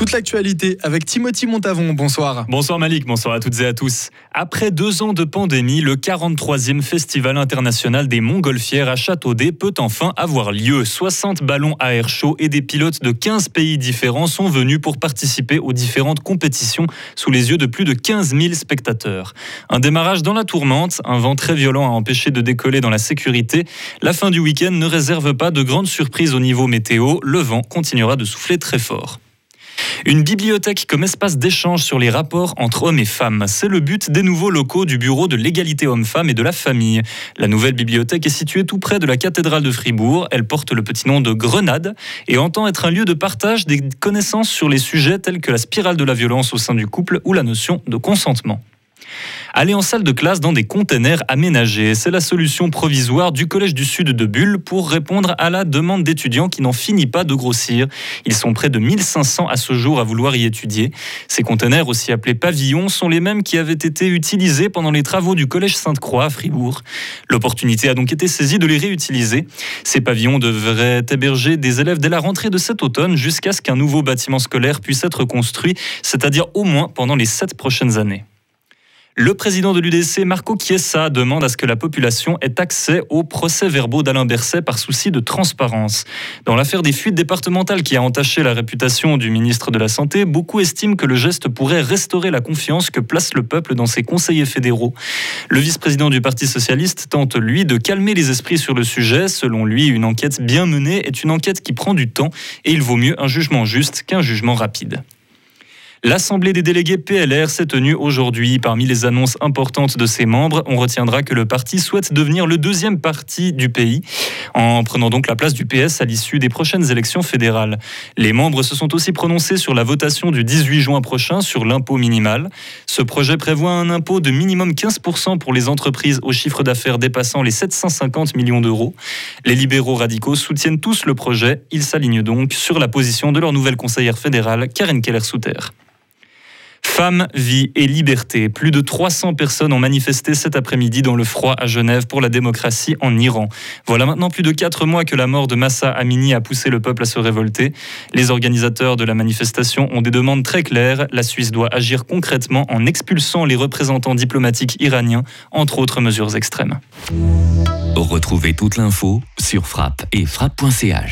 Toute l'actualité avec Timothy Montavon. Bonsoir. Bonsoir Malik, bonsoir à toutes et à tous. Après deux ans de pandémie, le 43e Festival international des montgolfières à Châteaudet peut enfin avoir lieu. 60 ballons à air chaud et des pilotes de 15 pays différents sont venus pour participer aux différentes compétitions sous les yeux de plus de 15 000 spectateurs. Un démarrage dans la tourmente, un vent très violent a empêché de décoller dans la sécurité. La fin du week-end ne réserve pas de grandes surprises au niveau météo. Le vent continuera de souffler très fort. Une bibliothèque comme espace d'échange sur les rapports entre hommes et femmes. C'est le but des nouveaux locaux du Bureau de l'égalité homme-femme et de la famille. La nouvelle bibliothèque est située tout près de la cathédrale de Fribourg. Elle porte le petit nom de Grenade et entend être un lieu de partage des connaissances sur les sujets tels que la spirale de la violence au sein du couple ou la notion de consentement. Aller en salle de classe dans des containers aménagés, c'est la solution provisoire du Collège du Sud de Bulle pour répondre à la demande d'étudiants qui n'en finit pas de grossir. Ils sont près de 1500 à ce jour à vouloir y étudier. Ces containers, aussi appelés pavillons, sont les mêmes qui avaient été utilisés pendant les travaux du Collège Sainte-Croix à Fribourg. L'opportunité a donc été saisie de les réutiliser. Ces pavillons devraient héberger des élèves dès la rentrée de cet automne jusqu'à ce qu'un nouveau bâtiment scolaire puisse être construit, c'est-à-dire au moins pendant les sept prochaines années. Le président de l'UDC, Marco Chiesa, demande à ce que la population ait accès aux procès-verbaux d'Alain Berset par souci de transparence. Dans l'affaire des fuites départementales qui a entaché la réputation du ministre de la Santé, beaucoup estiment que le geste pourrait restaurer la confiance que place le peuple dans ses conseillers fédéraux. Le vice-président du Parti socialiste tente, lui, de calmer les esprits sur le sujet. Selon lui, une enquête bien menée est une enquête qui prend du temps et il vaut mieux un jugement juste qu'un jugement rapide. L'Assemblée des délégués PLR s'est tenue aujourd'hui. Parmi les annonces importantes de ses membres, on retiendra que le parti souhaite devenir le deuxième parti du pays, en prenant donc la place du PS à l'issue des prochaines élections fédérales. Les membres se sont aussi prononcés sur la votation du 18 juin prochain sur l'impôt minimal. Ce projet prévoit un impôt de minimum 15% pour les entreprises au chiffre d'affaires dépassant les 750 millions d'euros. Les libéraux radicaux soutiennent tous le projet. Ils s'alignent donc sur la position de leur nouvelle conseillère fédérale, Karen Keller-Souter. Femmes, vie et liberté. Plus de 300 personnes ont manifesté cet après-midi dans le froid à Genève pour la démocratie en Iran. Voilà maintenant plus de 4 mois que la mort de Massa Amini a poussé le peuple à se révolter. Les organisateurs de la manifestation ont des demandes très claires. La Suisse doit agir concrètement en expulsant les représentants diplomatiques iraniens, entre autres mesures extrêmes. Retrouvez toute l'info sur frappe et frappe.ch.